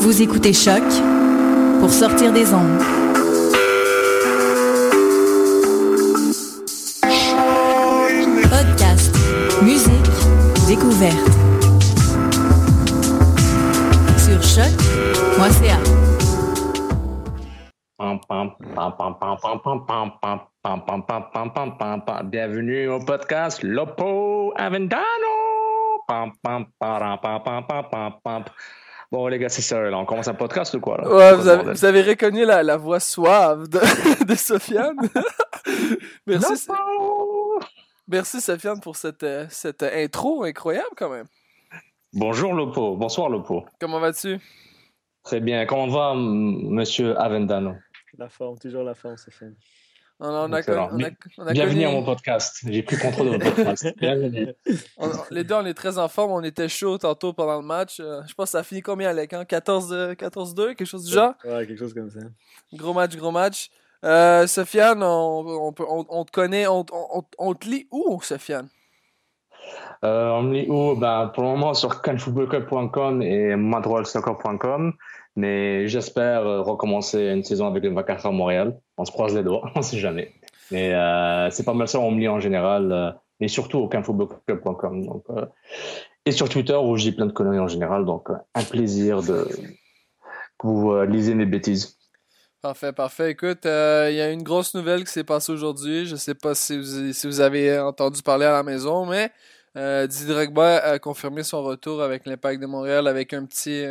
Vous écoutez Choc pour sortir des ondes. Podcast, musique, découverte. Sur choc.ca. Bienvenue au podcast Lopo Avendano. Pam, pam, param, pam, pam, pam, pam, pam. Bon, les gars, c'est sérieux, là. On commence un podcast ou quoi? Là? Ouais, vous avez, vous avez reconnu la, la voix suave de, de Sofiane? Merci, merci, Sofiane, pour cette, euh, cette intro incroyable, quand même. Bonjour, Lopo. Bonsoir, Lopo. Comment vas-tu? Très bien. Comment va, monsieur Avendano? La forme, toujours la forme, Sofiane. On, on a, Excellent. on a- on a Bienvenue connu- à mon podcast. J'ai pris contrôle de votre podcast. Bienvenue. on- les deux, on est très en forme. On était chaud tantôt pendant le match. Euh, je pense que ça a fini combien, Alec? Hein? 14 14-2, quelque chose du genre? Ouais, quelque chose comme ça. Gros match, gros match. Euh, Sofiane, on, on, peut- on- on te connaît, on, on- on te lit où, Sofiane? Euh, on me lit où? Ben, pour le moment, sur canfootballclub.com et madroilsoccer.com. Mais j'espère euh, recommencer une saison avec le Vacara à Montréal. On se croise les doigts, on sait jamais. Mais euh, c'est pas mal ça, on me lit en général. euh, mais surtout au canfootballclub.com. Euh, et sur Twitter où j'ai plein de conneries en général. Donc, euh, un plaisir de que vous euh, lisez mes bêtises. Parfait, parfait. Écoute, euh, il y a une grosse nouvelle qui s'est passée aujourd'hui. Je sais pas si vous avez entendu parler à la maison, mais euh, Didier a confirmé son retour avec l'Impact de Montréal avec un petit,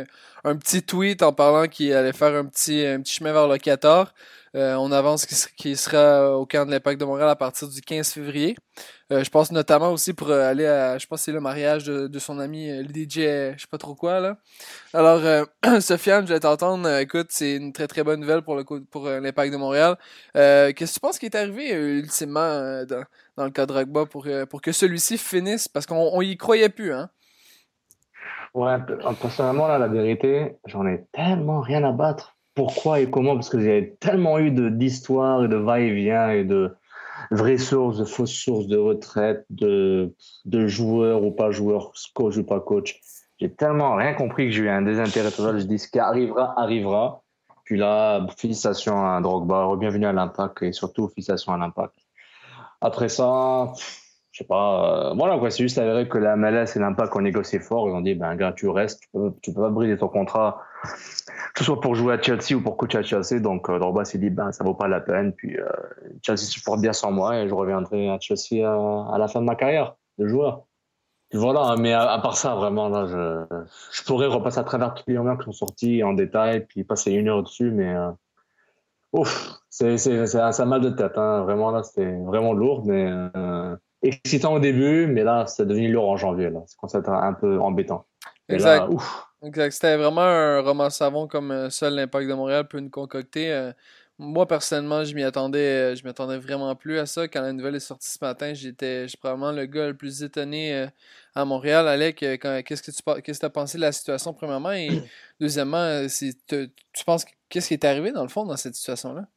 un petit tweet en parlant qu'il allait faire un petit, un petit chemin vers le Qatar. Euh, on avance qu'il qu'il sera au camp de l'Impact de Montréal à partir du 15 février. Euh, je pense notamment aussi pour euh, aller à, je pense c'est le mariage de, de son ami euh, le DJ, euh, je sais pas trop quoi là. Alors, euh, Sofiane, je vais t'entendre. Euh, écoute, c'est une très très bonne nouvelle pour le pour euh, l'Impact de Montréal. Euh, Qu'est-ce que tu penses qui est arrivé euh, ultimement euh, dans, dans le cas de Drogba pour, euh, pour que celui-ci finisse? Parce qu'on on y croyait plus, hein Ouais, personnellement, là, la vérité, j'en ai tellement rien à battre. Pourquoi et comment? Parce que j'ai tellement eu d'histoires et de va-et-vient et de vraies sources, de fausses sources de retraite, de, de joueurs ou pas joueurs, coach ou pas coach. J'ai tellement rien compris que j'ai eu un désintérêt total. Je dis ce qui arrivera, arrivera. Puis là, félicitations à Drogba, bienvenue à l'Impact et surtout félicitations à l'Impact. Après ça, je sais pas, euh, voilà quoi, c'est juste avéré que la MLS et l'Impact ont négocié fort. Ils ont dit, ben gars, tu restes, tu peux, tu peux pas briser ton contrat, que ce soit pour jouer à Chelsea ou pour coacher à Chelsea. Donc euh, Drogba s'est dit, ben ça vaut pas la peine. Puis euh, Chelsea supporte bien sans moi et je reviendrai à Chelsea à, à la fin de ma carrière de joueur. Puis voilà, mais à, à part ça, vraiment, là, je, je pourrais repasser à travers tous les moments qui sont sortis en détail, puis passer une heure dessus, mais euh, ouf, c'est c'est- c'est un, c'est un mal de tête, hein. Vraiment, là, c'était vraiment lourd, mais euh, excitant au début, mais là, c'est devenu lourd en janvier, là. C'est à être un peu embêtant. Et Exact. là, ouf, Exact. C'était vraiment un roman savon comme euh, seul l'Impact de Montréal peut nous concocter. Euh, moi, personnellement, je m'y attendais, euh, je m'attendais vraiment plus à ça. Quand la nouvelle est sortie ce matin, j'étais probablement le gars le plus étonné à Montréal. Alec, qu'est-ce que tu qu'est-ce que as pensé de la situation, premièrement? Et deuxièmement, te- tu penses que- qu'est-ce qui est arrivé dans le fond dans cette situation-là?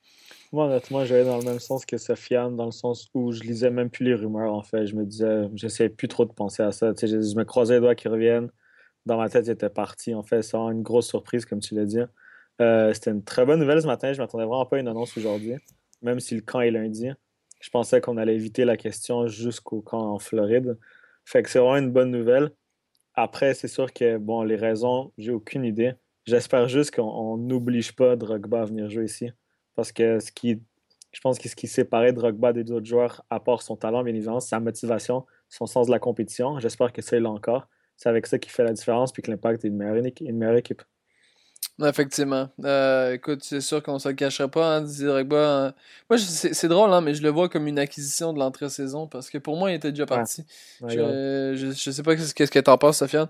Moi, honnêtement, j'allais dans le même sens que Sofiane, dans le sens où je lisais même plus les rumeurs, en fait. Je me disais, j'essayais plus trop de penser à ça. Tu sais, je, je me croisais les doigts qu'ils reviennent. Dans ma tête, il était parti. En fait, c'est une grosse surprise, comme tu l'as dit. Euh, c'était une très bonne nouvelle ce matin. Je m'attendais vraiment pas à une annonce aujourd'hui, même si le camp est lundi. Je pensais qu'on allait éviter la question jusqu'au camp en Floride. Fait que c'est vraiment une bonne nouvelle. Après, c'est sûr que, bon, les raisons, j'ai aucune idée. J'espère juste qu'on n'oblige pas Drogba à venir jouer ici. Parce que ce qui, je pense que ce qui séparait Drogba des autres joueurs, à part son talent, bien évidemment, sa motivation, son sens de la compétition. J'espère que ça, l'a encore. C'est avec ça qu'il fait la différence, puis que l'impact est une meilleure, équipe. Effectivement. Euh, écoute, c'est sûr qu'on se le cachera pas, hein. Hein. Moi, c'est drôle, hein, mais je le vois comme une acquisition de l'entrée-saison, parce que pour moi, il était déjà parti. je, je, sais pas qu'est-ce que tu en penses, Sofiane.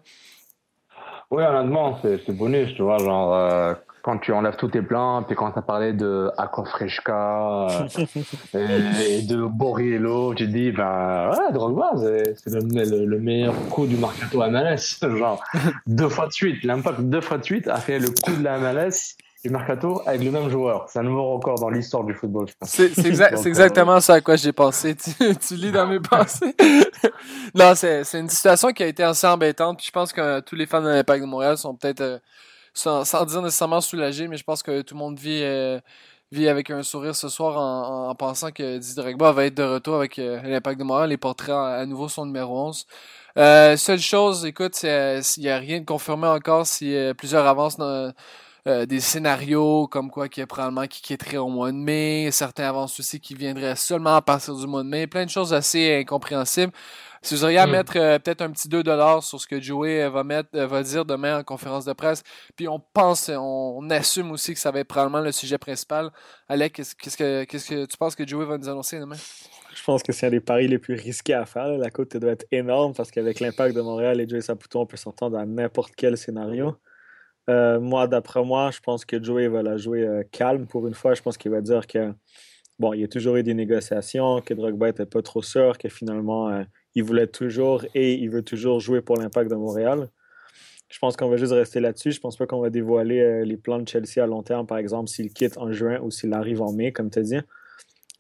Oui, honnêtement, c'est bonus, tu vois, genre, euh, quand tu enlèves tous tes plans, puis quand tu as parlé de Akofreshka euh, et, de Borriello, tu te dis, ben, ouais, Drogba, c'est le, le, meilleur coup du Mercato MLS, genre, deux fois de suite, l'impact deux fois de suite a fait le coup de la MLS du Mercato avec le même joueur. C'est un nouveau record dans l'histoire du football, je pense. C'est exactement ça à quoi j'ai pensé. Tu, lis dans mes pensées. non, c'est une situation qui a été assez embêtante. Puis je pense que tous les fans de l'Impact de Montréal sont peut-être, euh, sans, dire nécessairement soulagés, mais je pense que tout le monde vit, euh, vit avec un sourire ce soir en, pensant que Didier Drogba va être de retour avec euh, l'Impact de Montréal et portera à, nouveau son numéro 11. seule chose, écoute, il n'y a rien de confirmé encore si plusieurs avancent dans euh, des scénarios comme quoi qui est probablement qui quitterait au mois de mai, certains avancent aussi qui viendraient seulement à partir du mois de mai, plein de choses assez incompréhensibles. Si vous auriez à hmm. mettre euh, peut-être un petit 2$ sur ce que Joey euh, va mettre va dire demain en conférence de presse, puis on pense, on, assume aussi que ça va être probablement le sujet principal. Alec, qu'est-ce que qu'est-ce que tu penses que Joey va nous annoncer demain? Je pense que c'est un des paris les plus risqués à faire. La côte doit être énorme parce qu'avec l'impact de Montréal et Joey Saputo, on peut s'entendre à n'importe quel scénario. Euh, moi, d'après moi, je pense que Joey va la jouer euh, calme pour une fois. Je pense qu'il va dire que, bon, il y a toujours eu des négociations, que Drogba n'était pas trop sûr, que finalement, euh, il voulait toujours et il veut toujours jouer pour l'impact de Montréal. Je pense qu'on va juste rester là-dessus. Je pense pas qu'on va dévoiler les plans de Chelsea à long terme, par exemple, s'il quitte en juin ou s'il arrive en mai, comme tu as dit.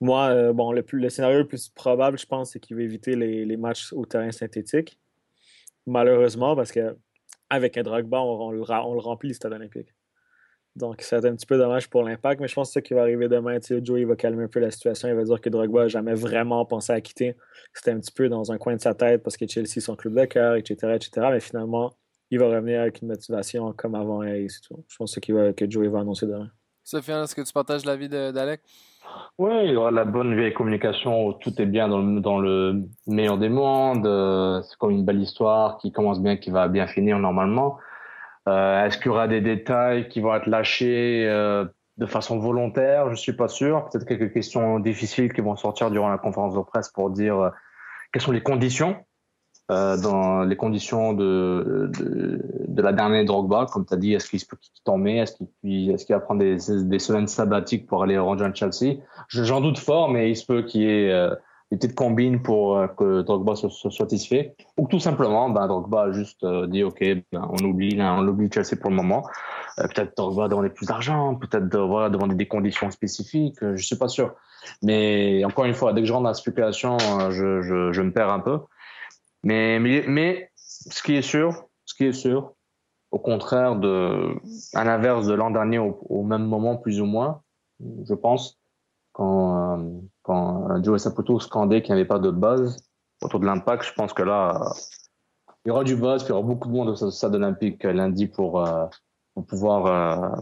Moi, bon, le, scénario le plus probable, je pense, c'est qu'il va éviter les, les matchs au terrain synthétique. Malheureusement, parce que avec un Drogba, on, on, le, on le remplit le stade olympique. Donc, c'est un petit peu dommage pour l'impact, mais je pense que ce qui va arriver demain, Joey va calmer un peu la situation. Il va dire que Drogba n'a jamais vraiment pensé à quitter. C'était un petit peu dans un coin de sa tête parce que Chelsea, son club de cœur, etc., etc. Mais finalement, il va revenir avec une motivation comme avant et c'est tout. Je pense que, que Joey va annoncer demain. Sofiane, est-ce que tu partages l'avis d'Alec? Oui, il y aura la bonne vieille communication où tout est bien dans le, dans le meilleur des mondes. Euh, c'est comme une belle histoire qui commence bien, qui va bien finir normalement. Euh, Est-ce qu'il y aura des détails qui vont être lâchés euh, de façon volontaire? Je suis pas sûr. Peut-être quelques questions difficiles qui vont sortir durant la conférence de presse pour dire euh, quelles sont les conditions euh, dans les conditions de, de, de la dernière Drogba, comme tu as dit, est-ce qu'il t'en met, est-ce qu'il est qu'il va prendre des, des, semaines sabbatiques pour aller rejoindre Chelsea? J'en doute fort, mais il se peut qu'il y ait euh, des petites combines pour euh, que Drogba soit, soit satisfait, ou tout simplement, ben, Drogba a juste euh, dit, ok, ben, on oublie, on oublie Chelsea pour le moment. peut-être Drogba demander plus d'argent, peut-être voilà, demander des conditions spécifiques, je suis pas sûr. Mais encore une fois, dès que je rentre dans la spéculation, je, je, je me perds un peu. Mais, mais, mais ce qui est sûr, ce qui est sûr, au contraire de, à l'inverse de l'an dernier, au, même moment plus ou moins, je pense, quand, euh, quand Joe Saputo scandait qu'il n'y avait pas de buzz autour de l'impact, je pense que là, il y aura du buzz, il y aura beaucoup de monde au stade olympique lundi pour, euh, pour pouvoir euh,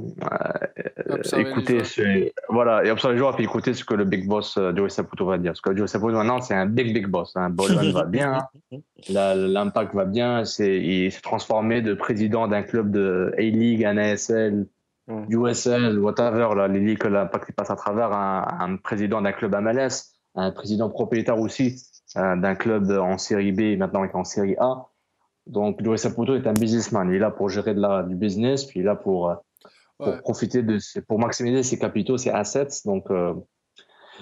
euh, écouter ce, voilà et observer les joueurs puis écouter ce que le big boss euh, Joey Saputo va dire parce que Joey Saputo maintenant c'est un big big boss hein. Bolton va bien l'impact va bien c'est il s'est transformé de président d'un club de A League un ASL USL whatever là les ligues que l'impact passe à travers un, un président d'un club MLS un président propriétaire aussi d'un club en série B maintenant en série A donc, Joey Saputo est un businessman. Il est là pour gérer de la, du business, puis il est là pour, euh, pour profiter de, pour maximiser ses capitaux, ses assets. Donc, euh,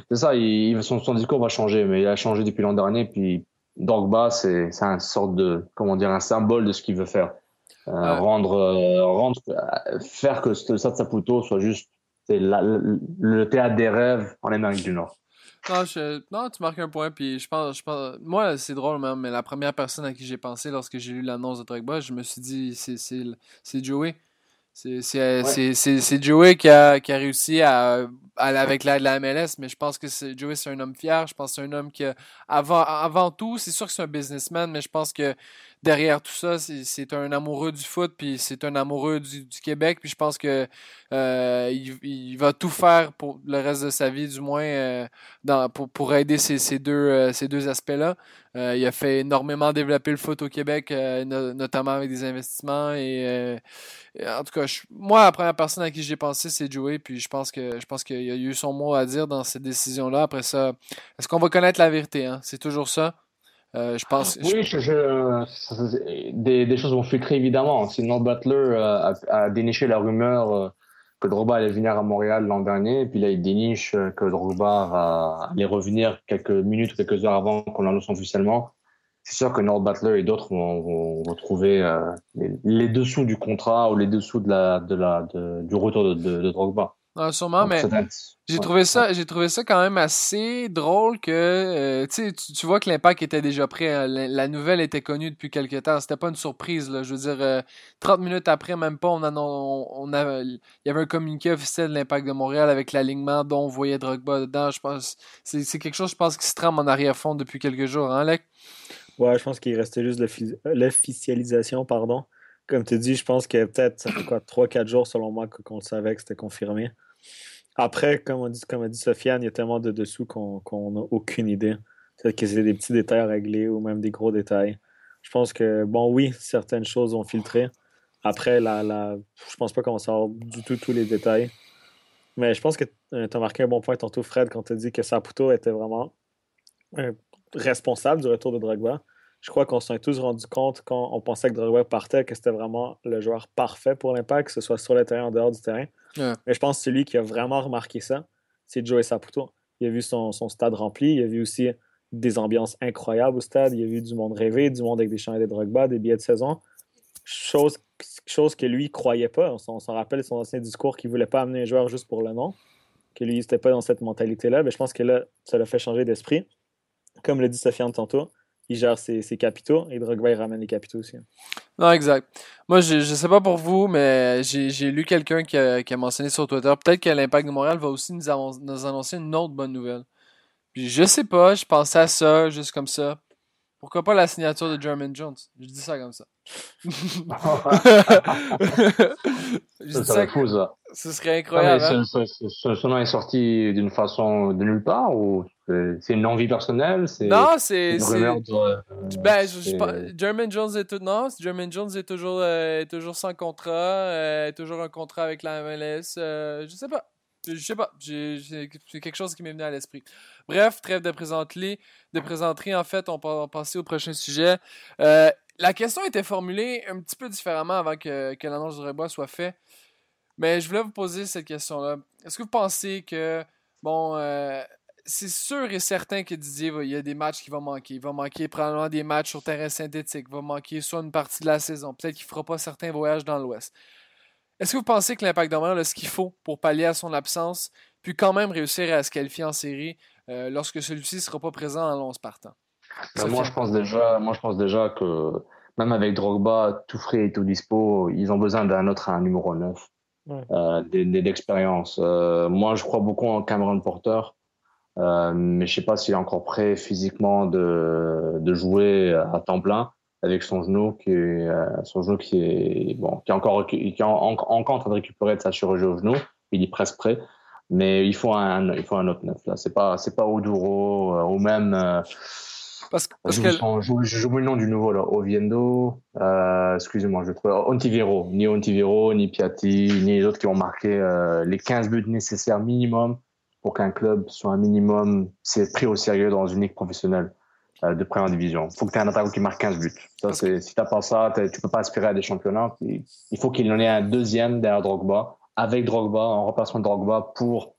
c'est ça. Il, son, son, discours va changer, mais il a changé depuis l'an dernier. Puis, Dogba, c'est, c'est un sorte de, comment dire, un symbole de ce qu'il veut faire. Euh, rendre, euh, rendre, faire que le Stade Saputo soit juste le, le théâtre des rêves en Amérique du Nord. Non, tu marques un point, puis je pense, je pense moi, c'est drôle, même, mais la première personne à qui j'ai pensé lorsque j'ai lu l'annonce de Drogba, je me suis dit, c'est Joey. C'est Joey qui a, qui a réussi à, avec l'aide de la MLS, mais je pense que Joey, c'est un homme fier. Je pense que c'est un homme qui, avant, avant tout, c'est sûr que c'est un businessman, mais je pense que derrière tout ça, c'est un amoureux du foot, puis c'est un amoureux du, Québec, puis je pense que euh, il, va tout faire pour le reste de sa vie, du moins, euh, pour, aider ces, euh, deux aspects-là. il a fait énormément développer le foot au Québec, notamment avec des investissements. Et, en tout cas, moi, la première personne à qui j'ai pensé, c'est Joey, puis je pense que je qu'il a eu son mot à dire dans cette décision-là. Après ça, est-ce qu'on va connaître la vérité? Hein? C'est toujours ça. Euh. Oui, des, choses vont filtrer évidemment. Si North Butler euh, a, déniché la rumeur euh, que Drogba allait venir à Montréal l'an dernier, et puis là il déniche que Drogba allait revenir quelques minutes quelques heures avant qu'on l'annonce officiellement. C'est sûr que North Butler et d'autres vont, retrouver les, dessous du contrat ou les dessous de de du retour de, de Drogba. Non, sûrement, mais j'ai trouvé ça, j'ai trouvé ça quand même assez drôle que, euh, tu, tu vois que l'impact était déjà prêt. Hein. La, nouvelle était connue depuis quelques temps. C'était pas une surprise, là. Je veux dire, 30 euh, minutes après, même pas, on, on, il y avait un communiqué officiel de l'impact de Montréal avec l'alignement dont on voyait Drogba dedans. Je pense, c'est quelque chose, je pense, qui se trame en arrière-fond depuis quelques jours, hein, Alec? Ouais, je pense qu'il restait juste l'officialisation, pardon. Comme tu dis, je pense que peut-être, ça fait quoi, 3-4 jours, selon moi, qu'on savait que c'était confirmé. Après, comme, on dit, comme a dit Sofiane, il y a tellement de dessous qu'on n'a aucune idée. C'est que c'est des petits détails à régler ou même des gros détails. Je pense que, bon, oui, certaines choses ont filtré. Après, la, la, je pense pas qu'on savoir du tout tous les détails. Mais je pense que euh, tu as marqué un bon point tantôt, Fred, quand tu as dit que Saputo était vraiment euh, responsable du retour de Drogba. Je crois qu'on s'en est tous rendu compte quand on pensait que Drogba partait, que c'était vraiment le joueur parfait pour l'impact, que ce soit sur le terrain ou en dehors du terrain. Mais je pense que celui qui a vraiment remarqué ça, c'est Joey Saputo. Il a vu son, stade rempli, il a vu aussi des ambiances incroyables au stade, il a vu du monde rêver, du monde avec des champs et des Drogba, des billets de saison. Chose, chose que lui croyait pas. On s'en rappelle son ancien discours qu'il voulait pas amener un joueur juste pour le nom, que lui, n'était pas dans cette mentalité-là. Mais je pense que là, ça l'a fait changer d'esprit. Comme le dit Sofiane tantôt, il gère ses, capitaux et Drogba ramène les capitaux aussi. Non, exact. Moi, je, je sais pas pour vous, mais j'ai lu quelqu'un qui a, qui a, mentionné sur Twitter, peut-être que l'Impact de Montréal va aussi nous, annoncer une autre bonne nouvelle. Puis je sais pas, je pensais à ça, juste comme ça. Pourquoi pas la signature de German Jones? Je dis ça comme ça. Je ça, fou, ça. Ce serait incroyable. Hein? ce, nom est sorti d'une façon de nulle part ou c'est une envie personnelle Non, c'est. Ben, German Jones est tout. Non, German Jones est toujours, euh, est toujours sans contrat, euh, est toujours un contrat avec la MLS. Euh, je sais pas. Je sais pas. C'est quelque chose qui m'est venu à l'esprit. Bref, trêve de présenterie. De en fait, on va passer au prochain sujet. La question était formulée un petit peu différemment avant que, l'annonce du rebois soit faite. Mais je voulais vous poser cette question-là. Est-ce que vous pensez que, bon, c'est sûr et certain que Didier, il y a des matchs qui vont manquer. Il va manquer probablement des matchs sur terrain synthétique. Il va manquer soit une partie de la saison. Peut-être qu'il ne fera pas certains voyages dans l'Ouest. Est-ce que vous pensez que l'Impact de a ce qu'il faut pour pallier à son absence, puis quand même réussir à se qualifier en série euh, lorsque celui-ci ne sera pas présent en 11 partant? Ben, moi, je pense déjà, moi, je pense déjà que même avec Drogba, tout frais et tout dispo, ils ont besoin d'un autre un numéro 9, euh, d'expérience. Euh, moi, je crois beaucoup en Cameron Porter. Euh, mais je sais pas s'il est encore prêt physiquement de, de jouer à temps plein avec son genou qui est, son genou qui est bon qui est encore qui est encore en train de récupérer de sa chirurgie au genou il est presque prêt mais il faut un il faut un autre neuf là c'est pas c'est pas Oduro euh, ou même euh, parce, parce que j'oublie le nom du nouveau là Oviendo euh, excusez-moi je trouve Ontivero ni Ontivero ni Piatti ni les autres qui ont marqué les 15 buts nécessaires minimum pour qu'un club soit un minimum c'est pris au sérieux dans une ligue professionnelle euh, de première division. Il faut que tu aies un attaquant qui marque 15 buts. Ça, c'est, si tu n'as pas ça, tu peux pas aspirer à des championnats. Il faut qu'il en ait un deuxième derrière Drogba, avec Drogba, en remplacement de Drogba pour,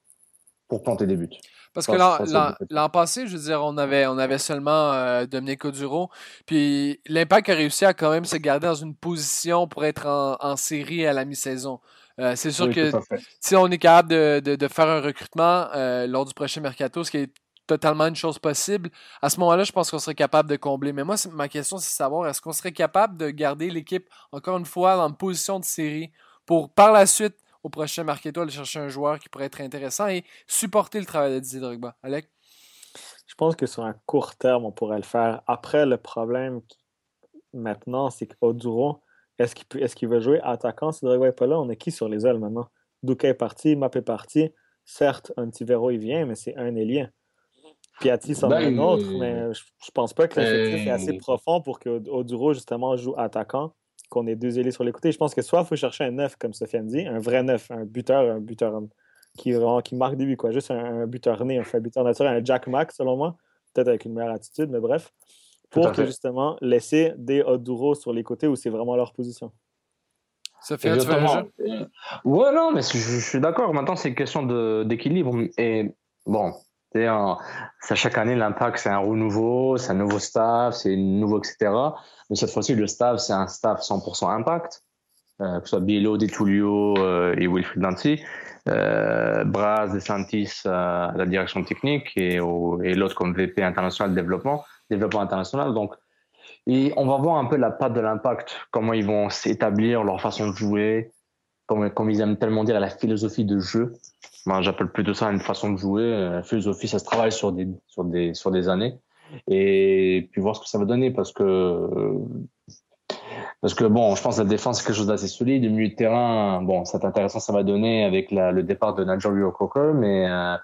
pour planter des buts. Parce que l'an, passé, je veux dire, on avait, on avait seulement euh, Domenico Duro. Puis l'Impact a réussi à quand même se garder dans une position pour être en, en série à la mi-saison. Euh, c'est sûr que si on est capable de, faire un recrutement euh, lors du prochain mercato, ce qui est totalement une chose possible, à ce moment-là, je pense qu'on serait capable de combler. Mais moi, ma question, c'est de savoir est-ce qu'on serait capable de garder l'équipe, encore une fois, en position de série pour par la suite, au prochain Marketo, aller chercher un joueur qui pourrait être intéressant et supporter le travail de Didier Drogba. Alec? Je pense que sur un court terme, on pourrait le faire. Après, le problème maintenant, c'est qu'Oduro, est-ce qu'il est qu'il veut jouer attaquant si Drogba n'est pas là? On est qui sur les ailes maintenant? Douka est parti, Map est parti. Certes, un petit Antivero, il vient, mais c'est un ailien. Piatti s'en ben, un autre, mais je, ne pense pas que l'effectif est assez ben, profond pour que Oduro, justement, joue attaquant, qu'on ait deux ailiers sur les côtés. Je pense que soit il faut chercher un neuf, comme Sofiane dit, un vrai neuf, un buteur, un buteur qui, qui marque des buts, quoi. Juste un, buteur né, un buteur naturel, un Jack Mack, selon moi. Peut-être avec une meilleure attitude, mais bref. Pour que, justement, laisser des Oduro sur les côtés où c'est vraiment leur position. Sofiane, tu veux Ouais, non, mais je, je suis d'accord. Maintenant, c'est une question d'équilibre. Et bon, ça, chaque année, l'impact, c'est un renouveau, c'est un nouveau staff, c'est nouveau, etc. Mais cette fois-ci, le staff, c'est un staff 100% impact, euh, que ce soit Bielo, De euh, et Wilfried Dancy, euh, Braz, De Santis à la direction technique et, et l'autre comme VP international développement, développement international. Donc, et on va voir un peu la patte de l'impact, comment ils vont s'établir, leur façon de jouer, comme, ils aiment tellement dire, la philosophie de jeu. Moi, j'appelle plutôt ça une façon de jouer. La philosophie, ça se travaille sur des, sur des, sur des années. Et puis voir ce que ça va donner parce que, parce que bon, je pense que la défense, c'est quelque chose d'assez solide. Le milieu de terrain, bon, c'est intéressant, ça va donner avec le départ de Nigel Cocker, mais, euh,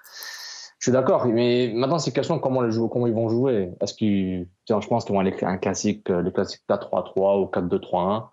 je suis d'accord. Mais maintenant, c'est question comment comment ils vont jouer. Est-ce qu'ils, je pense qu'ils vont aller un classique, le classique 4-3-3 ou 4-2-3-1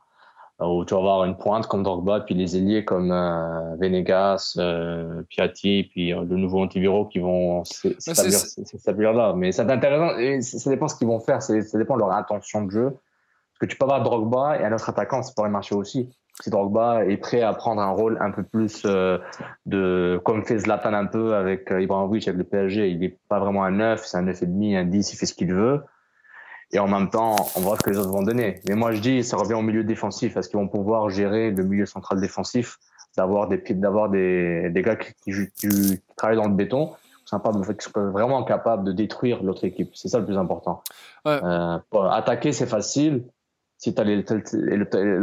où tu vas avoir une pointe comme Drogba, puis les ailiers comme euh, Venegas, euh, Piatti, puis euh, le nouveau Antiviro qui vont s'établir là. Mais c'est intéressant, ça dépend ce qu'ils vont faire, ça dépend de leur intention de jeu. Parce que tu peux avoir Drogba et un autre attaquant, ça pourrait marcher aussi. Si Drogba est prêt à prendre un rôle un peu plus euh, de, comme fait Zlatan un peu avec euh, Ibrahimovic avec le PSG, il n'est pas vraiment un 9, c'est un 9,5, un 10, il fait ce qu'il veut et en même temps, on voit ce que les autres vont donner. Mais moi, je dis, ça revient au milieu défensif. Est-ce qu'ils vont pouvoir gérer le milieu central défensif, d'avoir des d'avoir des, des gars qui, qui, travaillent dans le béton, sympa, mais qui sont vraiment capables de détruire l'autre équipe. C'est ça le plus important. Ouais. Euh, attaquer, c'est facile. Si as les,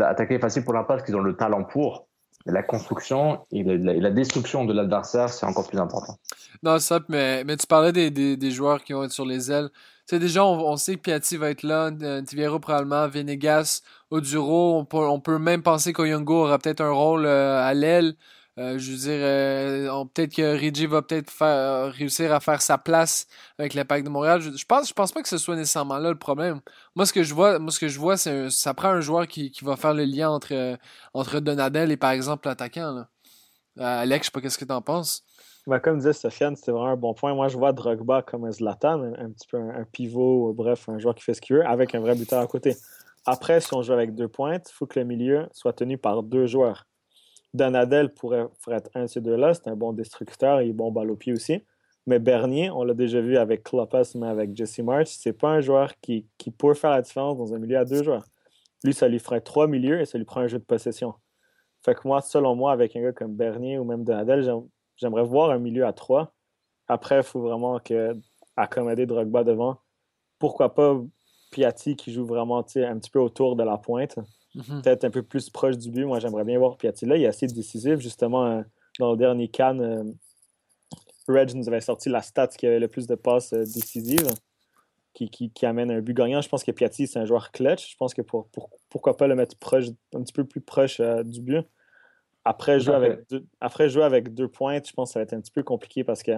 attaquer est facile pour l'impact qu'ils ont le talent pour. Mais la construction et la, la destruction de l'adversaire, c'est encore plus important. Non, ça, mais, mais tu parlais des, des, des joueurs qui vont être sur les ailes sais, déjà, on, sait que Piatti va être là, euh, Tiviero probablement, Venegas, Oduro. On peut, on peut même penser qu'Oyongo aura peut-être un rôle euh, à l'aile. Euh, je veux dire, peut-être que Rigi va peut-être faire, réussir à faire sa place avec l'impact de Montréal. Je, pense, je pense pas que ce soit nécessairement là le problème. Moi, ce que je vois, moi, ce que je vois, c'est ça prend un joueur qui, qui va faire le lien entre, entre Donadel et par exemple l'attaquant. Alex, je sais pas qu'est-ce que tu en penses. Ben, comme disait Sofiane, c'est vraiment un bon point. Moi, je vois Drogba comme un Zlatan, un, petit peu un, pivot, bref, un joueur qui fait ce qu'il veut, avec un vrai buteur à côté. Après, si on joue avec deux pointes, il faut que le milieu soit tenu par deux joueurs. Donadel pourrait, être un de ces deux-là, c'est un bon destructeur, il est bon balle au pied aussi. Mais Bernier, on l'a déjà vu avec Klopas, mais avec Jesse March, c'est pas un joueur qui, qui peut faire la différence dans un milieu à deux joueurs. Lui, ça lui ferait trois milieux et ça lui prend un jeu de possession. Fait que moi, selon moi, avec un gars comme Bernier ou même Donadel, J'aimerais voir un milieu à trois. Après, il faut vraiment que, accommoder Drogba devant. Pourquoi pas Piatti qui joue vraiment un petit peu autour de la pointe. Mhm. Peut-être un peu plus proche du but. Moi, j'aimerais bien voir Piatti là. Il est assez décisif. Justement, euh, dans le dernier Cannes, euh, Reg nous avait sorti la stat qui avait le plus de passes euh, décisives. Qui, qui, amène un but gagnant. Je pense que Piatti, c'est un joueur clutch. Je pense que pour, pourquoi pas le mettre proche, un petit peu plus proche du but. Après jouer, avec deux, après, jouer avec deux pointes, je pense que ça va être un petit peu compliqué parce que,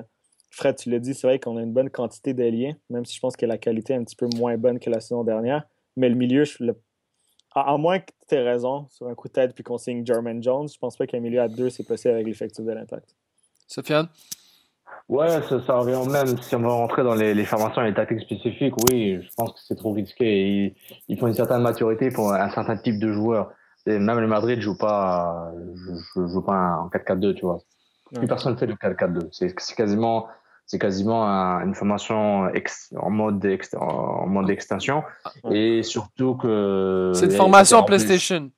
Fred, tu l'as dit, c'est vrai qu'on a une bonne quantité d'ailiers, même si je pense que la qualité est un petit peu moins bonne que la saison dernière. Mais le milieu, je, le... à, moins que tu aies raison sur un coup de tête puis qu'on signe Jermaine Jones, je pense pas qu'un milieu à deux, c'est possible avec l'effectif de l'impact. Sofiane? Ouais, ça, ça, revient même. Si on va rentrer dans les, formations et les tactiques spécifiques, oui, je pense que c'est trop risqué. Il, faut une certaine maturité pour un certain type de joueur même le Madrid joue pas, je, joue pas en 4-4-2, tu vois. Plus personne fait le 4-4-2. C'est quasiment, c'est quasiment une formation en mode en mode extension et surtout que. C'est une formation PlayStation.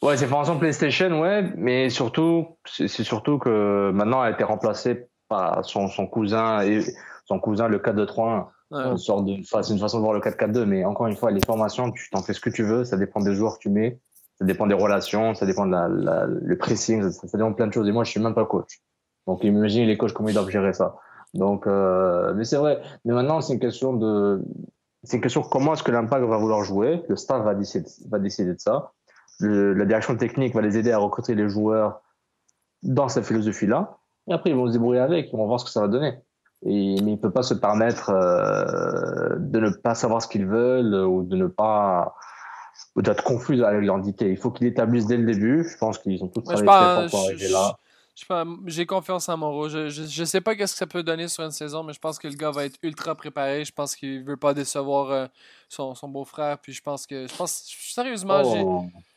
Ouais, c'est une formation PlayStation, ouais, mais surtout, c'est surtout que maintenant elle a été remplacée par son, son cousin et son cousin le 4-2-3-1. Ouais. Une sorte de, c'est une façon de voir le 4-4-2, mais encore une fois, les formations, tu t'en fais ce que tu veux, ça dépend des joueurs que tu mets Ça dépend des relations, ça dépend de la, le pressing, ça, dépend de plein de choses. Et moi, je suis même pas coach. Donc, imaginez les coachs comment ils doivent gérer ça. Donc, euh, mais c'est vrai. Mais maintenant, c'est une question de, c'est une question comment est-ce que l'impact va vouloir jouer. Le staff va décider, va décider de ça. La direction technique va les aider à recruter les joueurs dans cette philosophie-là. Et après, ils vont se débrouiller avec. On va voir ce que ça va donner. Et, mais il peut pas se permettre euh, de ne pas savoir ce qu'ils veulent ou de ne pas ou d'être confus avec l'identité. Il faut qu'ils établissent dès le début. Je pense qu'ils ont tout travaillé très pour arriver là. J'ai confiance en Moreau. Je, je, sais pas qu'est-ce que ça peut donner sur une saison, mais je pense que le gars va être ultra préparé. Je pense qu'il veut pas décevoir euh, son, son beau-frère. Puis je pense que. Je pense. Sérieusement,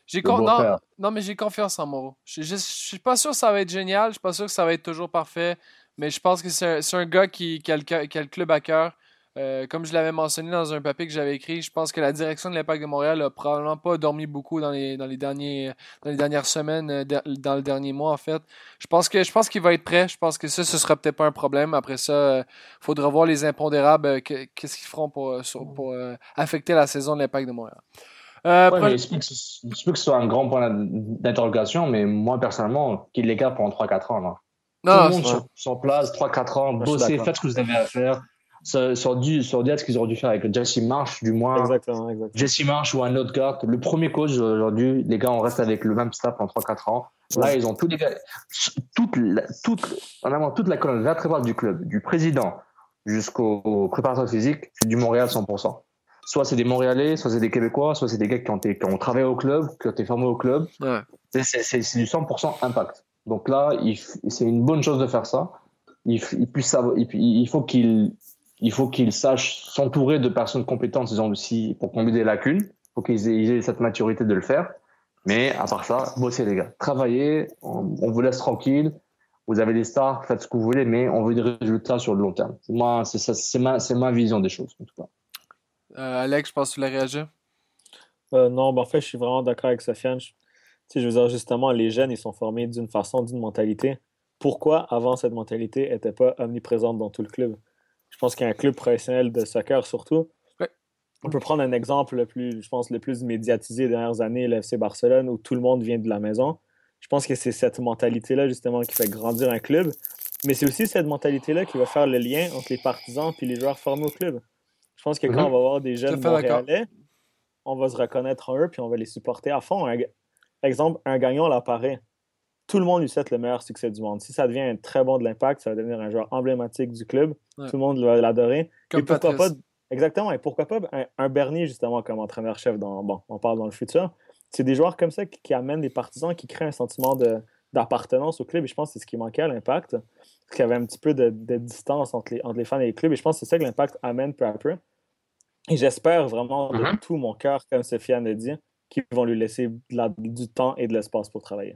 j'ai. Oh, non, non, mais j'ai confiance en Moreau. Je, je, suis pas sûr que ça va être génial. Je suis pas sûr que ça va être toujours parfait. Mais je pense que c'est un, un, gars qui, qui, a le, qui, a le, club à cœur. Euh, comme je l'avais mentionné dans un papier que j'avais écrit, je pense que la direction de l'Impact de Montréal a probablement pas dormi beaucoup dans les, dans les, derniers, dans les dernières semaines, euh, dans le dernier mois en fait. Je pense que je pense qu'il va être prêt. Je pense que ça, ce sera peut-être pas un problème. Après ça, il euh, faudra voir les impondérables, qu'est-ce qu'ils feront pour, pour affecter la saison de l'Impact de Montréal. Euh, ouais, je, peux que ce, soit un grand point d'interrogation, mais moi personnellement, qu'il les garde pendant 3-4 ans. Là. Non, Tout le monde sur, sur, place, 3-4 ans, bosser, faites ce que vous avez à faire sur, du, sur ce qu'ils auraient dû faire avec Jesse Marsh, du moins. Exactement, exactement. Jesse Marsh ou un autre gars. Le premier coach aujourd'hui, les gars, on reste avec le même staff en 3-4 ans. Là, ils ont tous les gars, toute, la, toute, en toute la colonne vertébrale du club, du président jusqu'au préparateur physique, c'est du Montréal 100%. Soit c'est des Montréalais, soit c'est des Québécois, soit c'est des gars qui ont, été, qui ont travaillé au club, qui ont été formés au club. Ouais. C'est du 100% impact. Donc là, c'est une bonne chose de faire ça. Il, il, puisse il, il faut qu'il il faut qu'ils sachent s'entourer de personnes compétentes disons aussi pour combler des lacunes. Il faut qu'ils aient, cette maturité de le faire. Mais à part ça, bossez les gars. Travaillez, on, vous laisse tranquille. Vous avez des stars, faites ce que vous voulez, mais on veut des résultats sur le long terme. Moi, c'est ma, ma vision des choses, en tout cas. Euh, Alex, je pense que tu l'as réagi. Euh, non, ben, en fait, je suis vraiment d'accord avec Sofiane. Je, je veux dire, justement, les jeunes, ils sont formés d'une façon, d'une mentalité. Pourquoi, avant, cette mentalité n'était pas omniprésente dans tout le club? Je pense qu'un club professionnel de soccer, surtout, on peut prendre un exemple le plus, je pense, le plus médiatisé des dernières années, l'FC Barcelone, où tout le monde vient de la maison. Je pense que c'est cette mentalité-là, justement, qui fait grandir un club. Mais c'est aussi cette mentalité-là qui va faire le lien entre les partisans et les joueurs formés au club. Je pense que quand mhm. on va voir des jeunes montréalais, on va se reconnaître en eux puis on va les supporter à fond. Un, exemple, un gagnant l'apparaît tout le monde lui souhaite le meilleur succès du monde. Si ça devient un très bon de l'impact, ça va devenir un joueur emblématique du club. Tout le monde va l'adorer. Et pourquoi pas, exactement, et pourquoi pas un, Bernier, justement, comme entraîneur-chef dans, bon, on parle dans le futur. C'est des joueurs comme ça qui, amènent des partisans, qui créent un sentiment d'appartenance au club. Et je pense que c'est ce qui manquait à l'impact. Qu'il y avait un petit peu de, distance entre les, entre les, fans et les clubs. Et je pense que c'est ça que l'impact amène peu à peu. Et j'espère vraiment de mm-hmm. tout mon cœur, comme Sofiane a dit, qu'ils vont lui laisser du temps et de l'espace pour travailler.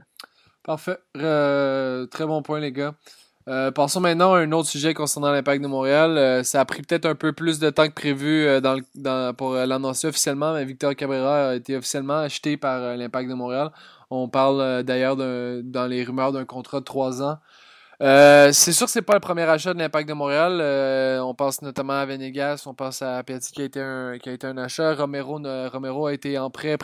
Parfait. Euh, très bon point, les gars. Euh, passons maintenant à un autre sujet concernant l'impact de Montréal. Euh, ça a pris peut-être un peu plus de temps que prévu pour l'annoncer officiellement, mais Victor Cabrera a été officiellement acheté par l'impact de Montréal. On parle d'ailleurs dans les rumeurs d'un contrat de trois ans. c'est sûr que c'est pas le premier achat de l'Impact de Montréal. on pense notamment à Venegas, on pense à Piatti qui a été un, qui achat. Romero a été en prêt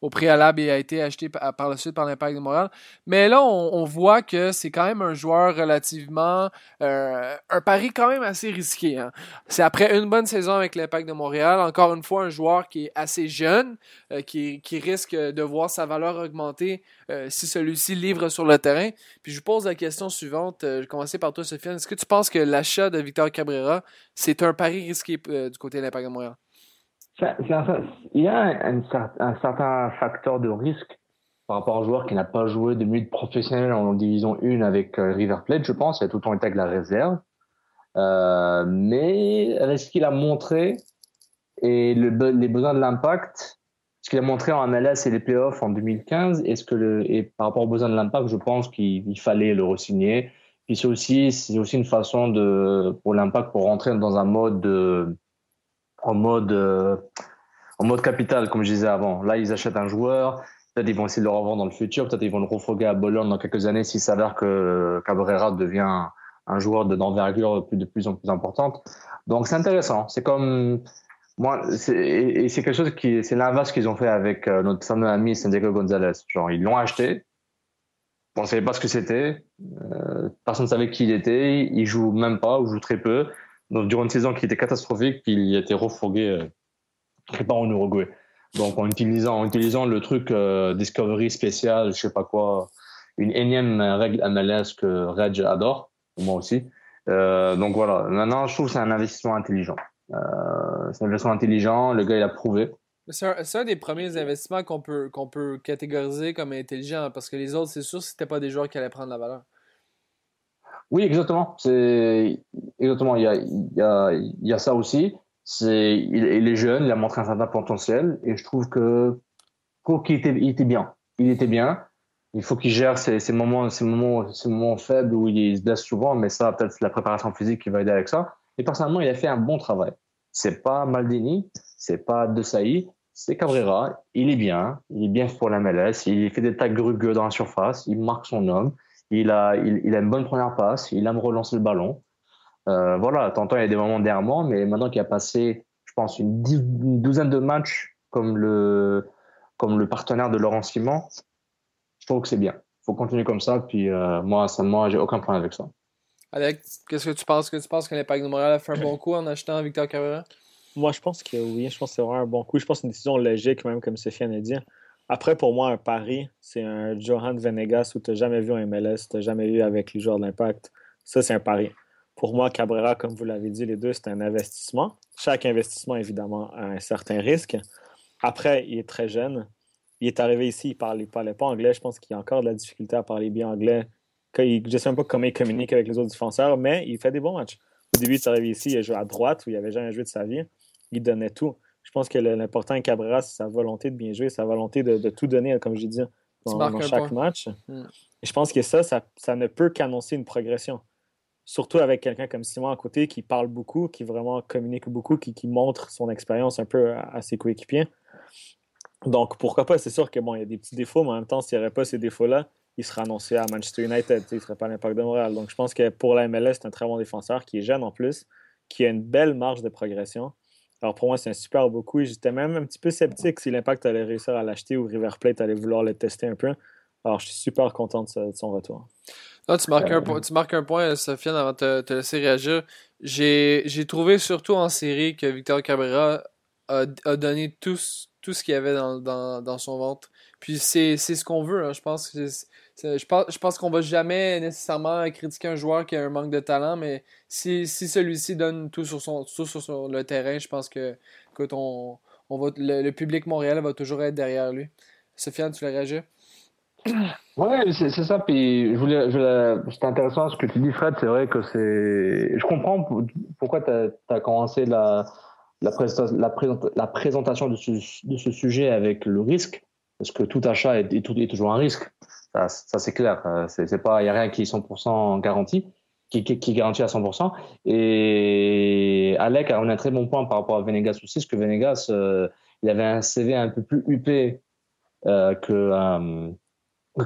au préalable et a été acheté par, la suite par l'Impact de Montréal. Mais là, on, voit que c'est quand même un joueur relativement... Euh, un pari quand même assez risqué. Hein. C'est après une bonne saison avec l'Impact de Montréal. Encore une fois, un joueur qui est assez jeune, euh, qui, risque de voir sa valeur augmenter euh, si celui-ci livre sur le terrain. Puis je vous pose la question suivante. je vais commencer par toi, Sofiane. Est-ce que tu penses que l'achat de Victor Cabrera, c'est un pari risqué du côté de l'Impact de Montréal? Il y a un, certain facteur de risque par rapport à un joueur qui n'a pas joué de minutes professionnelles en division 1 avec euh, River Plate, je pense. Il a tout le temps été avec la réserve. Euh, mais avec ce qu'il a montré et le, les besoins de l'impact, ce qu'il a montré en MLS et les playoffs en 2015, est-ce que le, et par rapport aux besoins de l'impact, je pense qu'il fallait le re-signer. Puis c'est aussi, c'est aussi une façon de, pour l'impact pour rentrer dans un mode de, en mode, euh, en mode capital, comme je disais avant. Là, ils achètent un joueur, peut-être ils vont essayer de le revendre dans le futur, peut-être ils vont le refoguer à Bologne dans quelques années s'il s'avère que Cabrera devient un joueur d'envergure de plus en plus importante. Donc c'est intéressant. C'est comme Moi, et c'est quelque chose qui, c'est l'inverse qu'ils ont fait avec euh, notre fameux ami Santiago Gonzalez. Genre, ils l'ont acheté, on ne savait pas ce que c'était, euh, personne ne savait qui il était, il joue même pas, ou joue très peu. Donc, durant une saison qui était catastrophique, puis il a été refourgué euh, très pas en Uruguay. Donc, en utilisant, en utilisant le truc euh, Discovery spécial, je sais pas quoi, une énième règle MLS que Reg adore, moi aussi. Euh, donc voilà, maintenant, je trouve que c'est un investissement intelligent. Euh, c'est un investissement intelligent. Le gars, il a prouvé. C'est un, des premiers investissements qu'on peut, qu'on peut catégoriser comme intelligent parce que les autres, c'est sûr, c'était pas des joueurs qui allaient prendre la valeur. Oui, exactement. C'est exactement. Il y a, il y a, il y a ça aussi. C'est il, est jeune, il a montré un certain potentiel et je trouve que qu'il était, il était bien. Il était bien. Il faut qu'il gère ces, moments, ces moments, ces moments faibles où il se blesse souvent, mais ça peut-être la préparation physique qui va aider avec ça. Et personnellement, il a fait un bon travail. C'est pas Maldini, c'est pas De Sailly, c'est Cabrera. Il est bien, il est bien pour la MLS. Il fait des tacs grugueux dans la surface, il marque son homme. Il a, il, il a une bonne première passe, il aime relancer le ballon. Euh, voilà, tantôt il y a des moments d'errement, mais maintenant qu'il a passé, je pense, une, douzaine de matchs comme le, comme le partenaire de Laurent Simon, je trouve que c'est bien. Il faut continuer comme ça, puis euh, moi, ça, moi, j'ai aucun problème avec ça. Alex, qu'est-ce que tu penses que tu penses que l'Impact de Montréal a fait un bon coup en achetant Victor Cabrera? Moi, je pense que oui. Je pense que c'est vraiment un bon coup. Je pense que c'est une décision logique, même comme Sofiane a dit. Après, pour moi, un pari, c'est un Johan Venegas où tu n'as jamais vu un MLS, tu n'as jamais vu avec les joueurs de l'Impact. Ça, c'est un pari. Pour moi, Cabrera, comme vous l'avez dit, les deux, c'est un investissement. Chaque investissement, évidemment, a un certain risque. Après, il est très jeune. Il est arrivé ici, il ne parlait, pas anglais. Je pense qu'il a encore de la difficulté à parler bien anglais. je ne sais même pas comment il communique avec les autres défenseurs, mais il fait des bons matchs. Au début, il est arrivé ici, il a à droite, où il n'avait jamais joué de sa vie il donnait tout. Je pense que l'important à Cabrera, c'est sa volonté de bien jouer, sa volonté de, tout donner, comme j'ai dit, dans, chaque match. Hmm. Et je pense que ça, ça, ne peut qu'annoncer une progression. Surtout avec quelqu'un comme Simon à côté qui parle beaucoup, qui vraiment communique beaucoup, qui, montre son expérience un peu à, ses coéquipiers. Donc, pourquoi pas? C'est sûr qu'il bon, y a des petits défauts, mais en même temps, s'il n'y avait pas ces défauts-là, il serait annoncé à Manchester United, il ne serait pas à l'Impact de Montréal. Donc, je pense que pour la MLS, c'est un très bon défenseur qui est jeune en plus, qui a une belle marge de progression. Alors pour moi, c'est un super beau coup. J'étais même un petit peu sceptique si l'Impact allait réussir à l'acheter ou River Plate allait vouloir le tester un peu. Alors je suis super content de, son retour. tu, marques un, euh, tu marques un point, Sofiane, avant de te, laisser réagir. J'ai trouvé surtout en série que Victor Cabrera a, donné tout, tout ce qu'il y avait dans, dans, son ventre. Puis c'est ce qu'on veut. Hein. Je pense que je pense, je pense qu'on va jamais nécessairement critiquer un joueur qui a un manque de talent, mais si, si celui-ci donne tout sur, son, tout sur, le terrain, je pense que on, va, le, public montréal va toujours être derrière lui. Sofiane, tu l'as réagi? Oui, c'est ça. Puis je voulais, je c'est intéressant ce que tu dis, Fred. C'est vrai que c'est. Je comprends pourquoi tu as, commencé la, la, la, la présentation de ce, de ce, sujet avec le risque, parce que tout achat est, est toujours un risque. Ça, c'est clair. Euh, c'est pas, il n'y a rien qui est 100% garanti, qui, qui, qui garantit à 100%. Et Alec a un très bon point par rapport à Venegas aussi, parce que Venegas, euh, il avait un CV un peu plus huppé euh, que,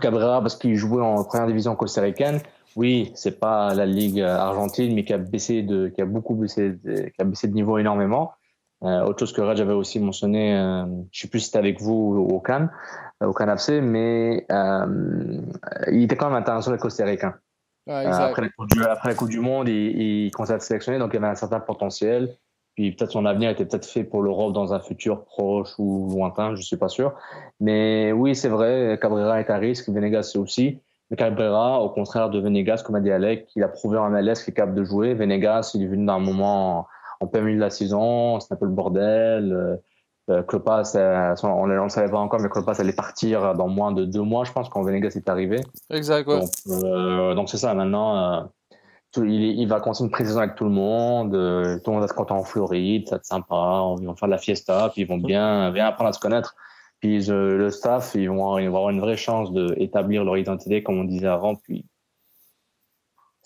Cabrera, parce qu'il jouait en première division costaricaine. Oui, c'est pas la ligue argentine, mais qui a baissé de, qui a beaucoup baissé, qui a baissé de niveau énormément. Euh, autre chose que Raj avait aussi mentionné, euh, je sais plus si c'était avec vous au Cannes, euh, au Canapc, mais euh, il était quand même international costaricain. Ouais, après, coupe du, après la Coupe du Monde, il, il commençait à être sélectionné, donc il avait un certain potentiel. Puis peut-être son avenir était peut-être fait pour l'Europe dans un futur proche ou lointain, je suis pas sûr. Mais oui, c'est vrai, Cabrera est à risque, Venegas aussi. Mais Cabrera, au contraire de Venegas, comme a dit Alec, il a prouvé en MLS qu'il est capable de jouer. Venegas, il est venu d'un moment en plein milieu de la saison, c'est un peu le bordel. Euh, euh on ne le savait pas encore, mais Klopas allait partir dans moins de deux mois, je pense, quand Venegas est arrivé. Exact, ouais. Donc, euh, c'est ça, maintenant, euh, il, va continuer une pré-saison avec tout le monde, tout le monde va se content en Floride, ça va être sympa, ils vont faire de la fiesta, puis ils vont bien, bien apprendre à se connaître. Puis le staff, ils vont, ils vont avoir une vraie chance d'établir leur identité, comme on disait avant, puis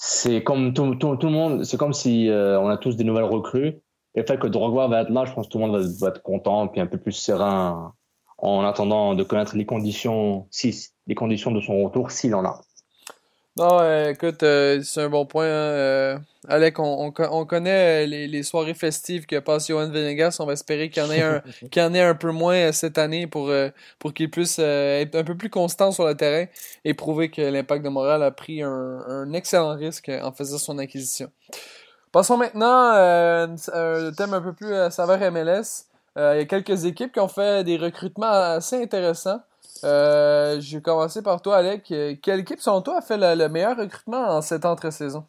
c'est comme tout, tout, tout, le monde, c'est comme si euh, on a tous des nouvelles recrues. Et le fait que Drogba va être là, je pense que tout le monde va, être content puis un peu plus serein en attendant de connaître les conditions, si, les conditions de son retour, s'il en a. Non, écoute, euh, c'est un bon point. Hein, euh, Alec, on, connaît les, les, soirées festives que passe Johan Venegas. On va espérer qu'il y en ait un, qu'il en ait un peu moins cette année pour, pour qu'il puisse être un peu plus constant sur le terrain et prouver que l'Impact de Montréal a pris un, un excellent risque en faisant son acquisition. Passons maintenant à un thème un peu plus saveur MLS. Il y a quelques équipes qui ont fait des recrutements assez intéressants. Euh, je vais commencer par toi, Alec. Quelle équipe, selon toi, a fait le, meilleur recrutement en cette entre-saison?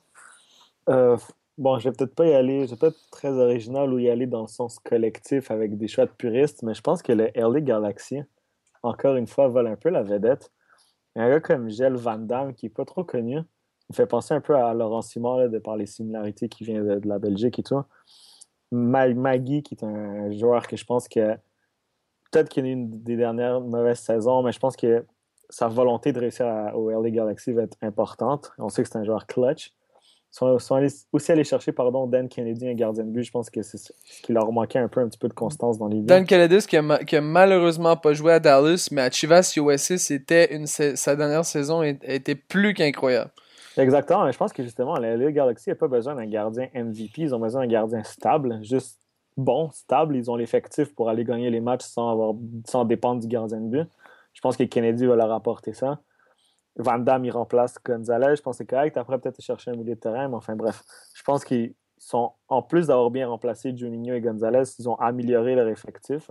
Euh, bon, je vais peut-être pas y aller, je vais peut-être très original ou y aller dans le sens collectif avec des choix de puristes, mais je pense que le LA Galaxy, encore une fois, vole un peu la vedette. Un gars comme Gel Van Damme, qui n'est pas trop connu, il fait penser un peu à Laurent Simon de par les similarités qui viennent de, la Belgique et tout. Maggie, qui est un joueur que je pense que peut-être qu'il y a une des dernières mauvaises saisons, mais je pense que sa volonté de réussir au LA Galaxy va être importante. On sait que c'est un joueur clutch. Ils sont, aussi allés chercher pardon, Dan Kennedy, un gardien de but. Je pense que c'est ce qui leur manquait un peu, un petit peu de constance dans les buts. Dan Kennedy, qui a, qui a, malheureusement pas joué à Dallas, mais à Chivas USA, c'était une, sa dernière saison était plus qu'incroyable. Exactement, mais je pense que justement, le LA Galaxy n'a pas besoin d'un gardien MVP, ils ont besoin d'un gardien stable, juste bon, stable. Ils ont l'effectif pour aller gagner les matchs sans, avoir, sans dépendre du gardien de but. Je pense que Kennedy va leur apporter ça. Van Damme, il remplace Gonzalez. Je pense que c'est correct. Après, peut-être chercher un milieu de terrain. Mais enfin, bref. Je pense qu'ils sont, en plus d'avoir bien remplacé Juninho et Gonzalez, ils ont amélioré leur effectif.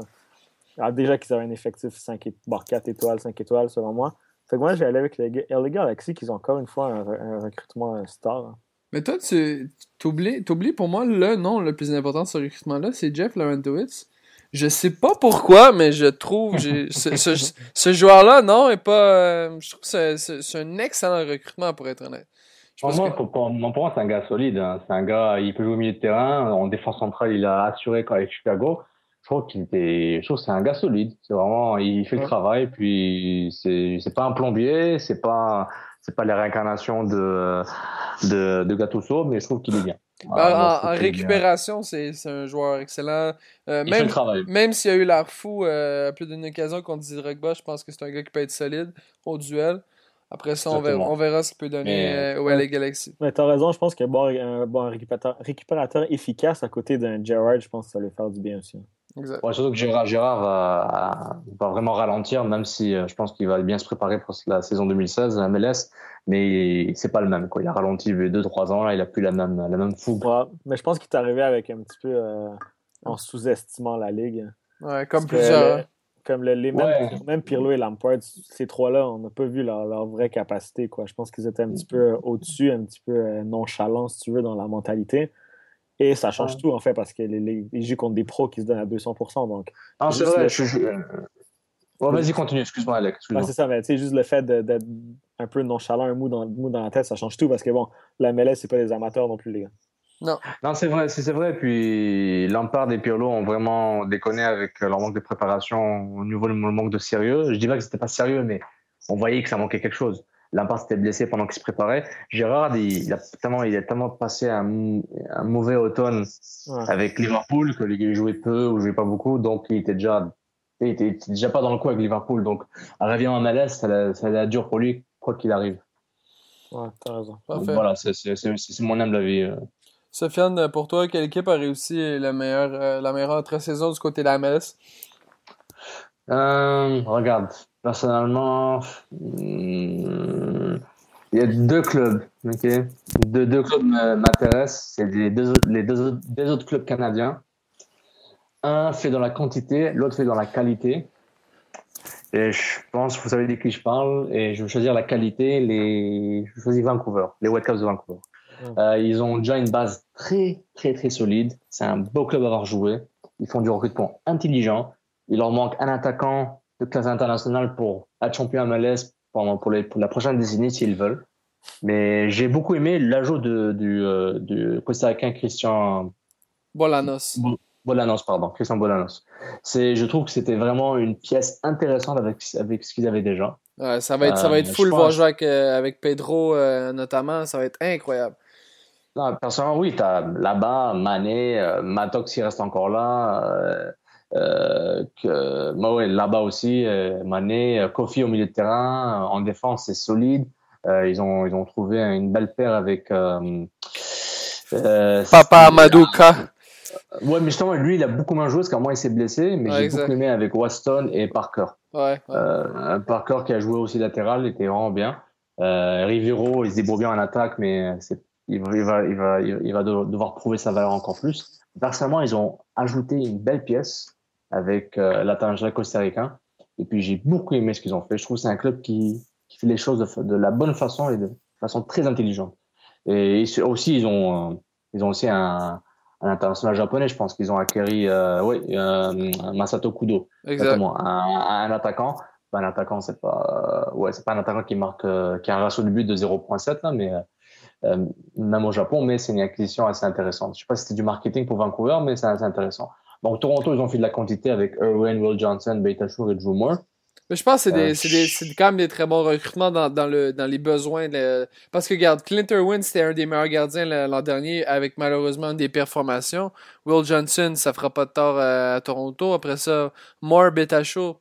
Alors, déjà qu'ils avaient un effectif 5 4 étoiles, 5 étoiles, selon moi. Fait que moi, j'ai allé avec les LA Galaxy, qui ont encore une fois un, un recrutement star. Mais toi, tu oublies, pour moi le nom le plus important de ce recrutement-là, c'est Jeff Laurentowitz. Je sais pas pourquoi, mais je trouve ce, ce, joueur-là, non, est pas. Euh, je trouve que c'est un excellent recrutement pour être honnête. pour, moi, pour, moi, c'est un gars solide. Hein. C'est un gars, il peut jouer au milieu de terrain. En défense centrale, il a assuré avec Chicago. Je trouve qu'il était, je trouve que c'est un gars solide. C'est vraiment, il fait le travail. Puis c'est, c'est pas un plombier, c'est pas, c'est pas les réincarnations de, de, de Gattuso, mais je trouve qu'il est bien. Bah, en, récupération, c'est un joueur excellent. Euh, même même s'il a eu l'air fou euh, à plus d'une occasion contre Drogba, je pense que c'est un gars qui peut être solide au duel. Après ça, on verra, on verra, ce qu'il peut donner euh, au LA Galaxy. Mais t'as raison, je pense qu'un bon, un bon récupérateur, récupérateur efficace à côté d'un Gerard, je pense que ça va lui faire du bien aussi. Exact. surtout que Gérard, Gérard va, va, vraiment ralentir, même si euh, je pense qu'il va bien se préparer pour la saison 2016, la MLS, mais c'est pas le même. Quoi. Il a ralenti il y a 2-3 ans, là, il a plus la même, la même fougue. mais je pense qu'il est arrivé avec un petit peu euh, en sous-estimant la ligue. Ouais, comme plusieurs. comme les même, Pirlo et Lampard, ces trois-là, on n'a pas vu leur, leur, vraie capacité. Quoi. Je pense qu'ils étaient un petit peu au-dessus, un petit peu euh, nonchalants, si tu veux, dans la mentalité. Et ça change tout, en fait, parce qu'ils les, jouent contre des pros qui se donnent à 200%. Donc, ah, c'est vrai. Je, vas-y, continue. Excuse-moi, Alex. c'est ça, mais tu sais, juste le fait d'être un peu nonchalant, un mou dans, mou dans la tête, ça change tout. Parce que, bon, la MLS, c'est pas des amateurs non plus, les gars. Non. Non, c'est vrai, c'est vrai. Puis Lampard et Pirlo ont vraiment déconné avec leur manque de préparation au niveau du manque de sérieux. Je dis pas que c'était pas sérieux, mais on voyait que ça manquait quelque chose. Lampard s'était blessé pendant qu'il se préparait. Gérard, il, a tellement, il a tellement passé un, un mauvais automne avec Liverpool que les jouait peu ou jouait pas beaucoup, donc il était déjà, il était, déjà pas dans le coup avec Liverpool. Donc, à revient en MLS, ça, ça a dur pour lui, quoi qu'il arrive. Ouais, t'as raison. voilà, c'est mon humble avis. Euh. Sofiane, pour toi, quelle équipe a réussi la meilleure, euh, la meilleure entre-saison du côté de la MLS? Euh, regarde, personnellement, hmm, il y a deux clubs, ok? Deux, deux clubs m'intéressent, c'est les, deux, les deux, deux, autres clubs canadiens. Un fait dans la quantité, l'autre fait dans la qualité. Et je pense, vous savez de qui je parle, et je vais choisir la qualité, les, je choisis Vancouver, les Whitecaps de Vancouver. Euh, ils ont déjà une base très, très, très solide. C'est un beau club à avoir joué. Ils font du recrutement intelligent. Il leur manque un attaquant de classe internationale pour être champion MLS pendant, pour, les, pour la prochaine décennie s'ils veulent. Mais j'ai beaucoup aimé l'ajout de, du, euh, du Costa Christian Bolanos. Bolanos, pardon, Christian Bolanos. C'est, je trouve que c'était vraiment une pièce intéressante avec, avec ce qu'ils avaient déjà. Ouais, ça va être, ça va être euh, full voir jouer avec, euh, avec Pedro notamment, ça va être incroyable. Non, personnellement, oui, tu as là-bas Mané, Matox qui reste encore là. Euh, que, bah ouais, là-bas aussi, euh, Mané, euh, Kofi au milieu de terrain, en défense, c'est solide. ils, ont, ils ont trouvé une belle paire avec. Papa Amadou K. Ouais, mais justement, lui, il a beaucoup moins joué parce qu'à moi, il s'est blessé. Mais j'ai beaucoup aimé avec Waston et Parker. Ouais, Euh, Parker qui a joué aussi latéral, était vraiment bien. Euh, Rivero, il se débrouille bien en attaque, mais il, va, il, va, il, va, il va devoir prouver sa valeur encore plus. Personnellement, ils ont ajouté une belle pièce avec euh, costa-ricain. Et puis, j'ai beaucoup aimé ce qu'ils ont fait. Je trouve que c'est un club qui, qui fait les choses de, de, la bonne façon et de façon très intelligente. Et aussi, ils ont, euh, ils ont aussi un, un international japonais. Je pense qu'ils ont acquéri, euh, oui, euh, Masato Kudo. Exactement. Un, un, attaquant. un attaquant, c'est pas, ouais, c'est pas un attaquant qui marque, qui a un ratio de but de 0.7 là, mais même au Japon, mais c'est une acquisition assez intéressante. Je sais pas si c'était du marketing pour Vancouver, mais c'est assez intéressant. Donc Toronto, ils ont fait de la quantité avec Irwin, Will Johnson, Beta Shur et Drew Moore. Mais je pense que c'est quand même des très bons recrutements dans, dans, le, dans les besoins. Parce que, regarde, Clint Irwin, c'était un des meilleurs gardiens l'an dernier avec malheureusement des performations. Will Johnson, ça fera pas de tort à, Toronto. Après ça, Moore, Betacho,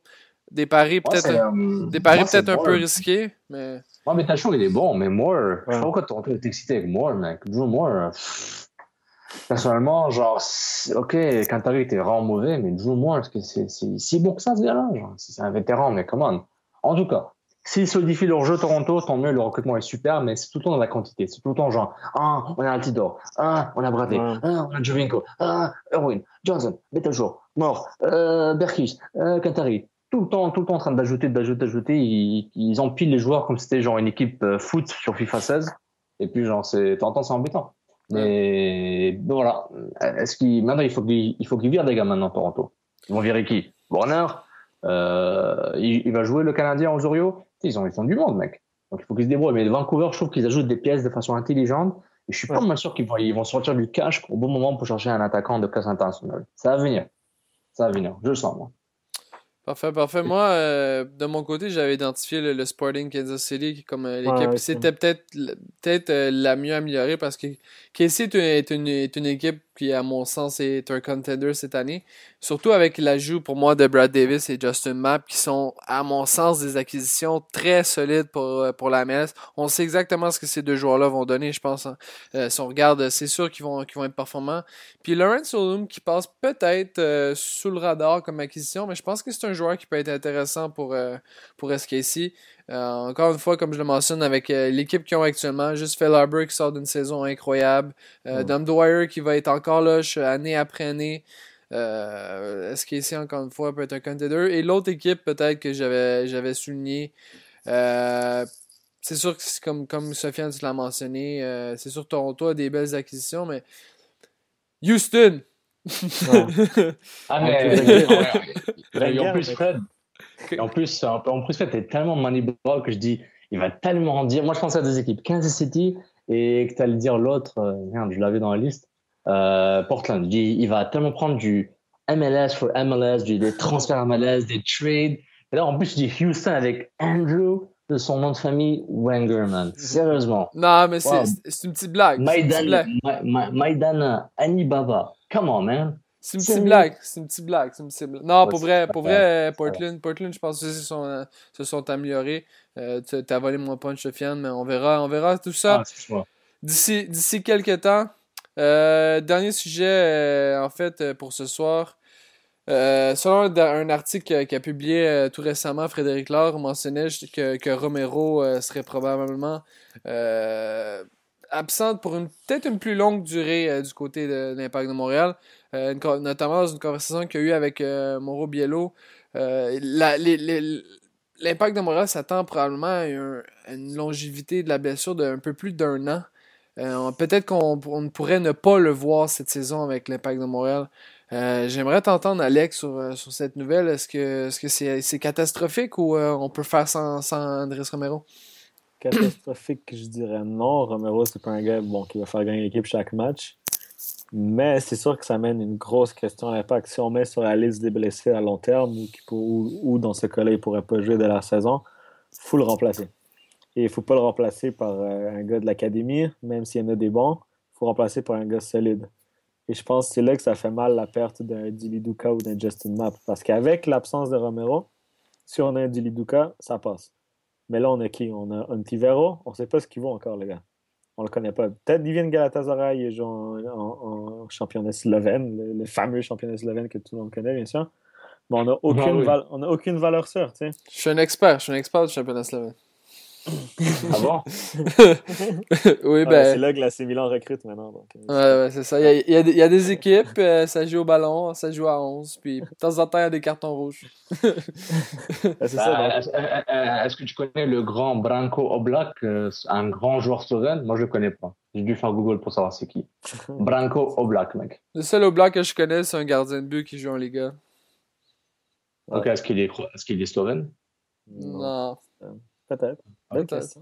des paris peut-être euh, des paris peut-être un peu risqués. Mais... Moi, Betacho, il est bon, mais Moore, je pas pourquoi Toronto est excité avec Moore, mec. Drew Moore. Personnellement, genre, ok, Cantari était vraiment mauvais, mais Drew Moore, est-ce que c'est si bon que ça, ce gars-là? C'est un vétéran, mais comment? En tout cas, s'ils solidifient leur jeu Toronto, tant mieux, le recrutement est super, mais c'est tout le temps dans la quantité. C'est tout le temps genre, ah, on a Altidor, ah, on a Bradley, ah, on a Jovinko, ah, Erwin, Johnson, Betelgeuse, Mort, euh, Berkis, euh, Qatari. Tout le temps, tout le temps en train d'ajouter, d'ajouter, d'ajouter. Ils, ils empilent les joueurs comme si c'était genre une équipe euh, foot sur FIFA 16. Et puis, genre, c'est, t'entends, c'est embêtant. Mais voilà. Est-ce qu'il maintenant il faut qu'il il faut qu'il vire des gars maintenant Toronto. Ils vont virer qui? Warner. Euh, il, va jouer le Canadien aux Orios. Ils ont ils ont du monde mec. Donc il faut qu'ils se débrouillent. Mais Vancouver, je trouve qu'ils ajoutent des pièces de façon intelligente. Et je suis pas mal sûr qu'ils vont ils vont sortir du cash au bon moment pour chercher un attaquant de classe internationale. Ça va venir. Ça va venir. Je le sens moi. Parfait, parfait. Moi, euh, de mon côté, j'avais identifié le, Sporting Kansas City comme euh, l'équipe. C'était peut-être peut-être euh, la mieux améliorée parce que KC est une, est une équipe qui, à mon sens, est un contender cette année. Surtout avec l'ajout, pour moi, de Brad Davis et Justin Mapp, qui sont, à mon sens, des acquisitions très solides pour, euh, pour la MLS. On sait exactement ce que ces deux joueurs-là vont donner, je pense. Hein. Si on regarde, c'est sûr qu'ils vont, qu'ils vont être performants. Puis Lawrence Solum, qui passe peut-être sous le radar comme acquisition, mais je pense que c'est un joueur qui peut être intéressant pour, pour SKC. Euh, encore une fois, comme je le mentionne, avec euh, l'équipe qu'ils ont actuellement, juste Phil qui sort d'une saison incroyable, euh, Dom Dwyer qui va être encore là année après année. Qu'ici, encore une fois, peut être un contender? Et l'autre équipe, peut-être, que j'avais, j'avais souligné, c'est sûr que, comme, comme Sofiane tu l'as mentionné, c'est sûr que Toronto a des belles acquisitions, mais Houston! Ah, mais, en plus, Fred, en plus, en plus, fait, t'es tellement moneyball que je dis, il va tellement dire. Moi, je pensais à deux équipes, Kansas City et que tu allais dire l'autre. Euh, merde, je l'avais dans la liste. Euh, Portland. Il, il, va tellement prendre du MLS for MLS, du, des transferts MLS, des trades. Et là, en plus, je dis Houston avec Andrew de son nom de famille Wengerman. Sérieusement. Non, mais c'est une petite blague. Maïdan, Maïdan Anibaba. Come on, man. C'est une petite blague. C'est une petite blague. Une petite blague. Non, pour vrai, pour vrai, Portland, Portland, je pense que se sont, se sont améliorés. Euh, tu as volé mon punch, Sofiane, mais on verra, on verra tout ça. Ah, d'ici, d'ici quelques temps. Euh, dernier sujet, euh, en fait, pour ce soir. selon un article qu'a publié tout récemment, Frédéric Laure mentionnait que, que Romero serait probablement absente pour une peut-être une plus longue durée du côté de l'Impact de Montréal. Euh, notamment dans une conversation qu'il y a eu avec euh, Mauro Biello. Euh, l'impact de Montréal s'attend probablement à, une longévité de la blessure d'un peu plus d'un an. Peut-être qu'on pourrait ne pas le voir cette saison avec l'impact de Montréal. J'aimerais t'entendre, Alex, sur, cette nouvelle. Est-ce que c'est -ce c'est catastrophique ou on peut faire sans, sans Andrés Romero? Catastrophique, je dirais non. Romero, c'est pas un gars bon, qui va faire gagner l'équipe chaque match. Mais c'est sûr que ça mène une grosse question à l'impact. Si on met sur la liste des blessés à long terme ou, ou, dans ce cas-là, il ne pourrait pas jouer de la saison, il faut le remplacer. Et il ne faut pas le remplacer par euh, un gars de l'académie, même s'il y en a des bons. Il faut remplacer par un gars solide. Et je pense que c'est là que ça fait mal la perte d'un Diliduka ou d'un Justin Mapp. Parce qu'avec l'absence de Romero, si on a un Diliduka, ça passe. Mais là, on a qui? On a Antivero. On ne sait pas ce qu'ils vaut encore, les gars. On ne le connaît pas. Peut-être de Galatasaray et joue en, en, en championnat slovène, le, le, fameux championnat slovène que tout le monde connaît, bien sûr. Mais on n'a aucune, oui. val- on a aucune valeur sûre, tu sais. Je suis un expert, je suis un expert du championnat slovène. Ah bon? Oui, Ouais, ben. c'est là que la C Milan recrute maintenant. Donc, euh, Ouais, ouais, c'est ça. Il y, a, il y a des- il y a des équipes, euh, ça joue au ballon, ça joue à 11, puis de temps en temps, il y a des cartons rouges. ben, c'est ça. Bah, Est-ce que tu connais le grand Branko Oblak, euh, un grand joueur slovène Moi, je le connais pas. J'ai dû faire Google pour savoir c'est qui. Branko Oblak, mec. Le seul blanc que je connais, c'est un gardien de but qui joue en Liga. Ok, est-ce qu'il est, est-ce qu'il est slovène Non. Bonne Peut-être.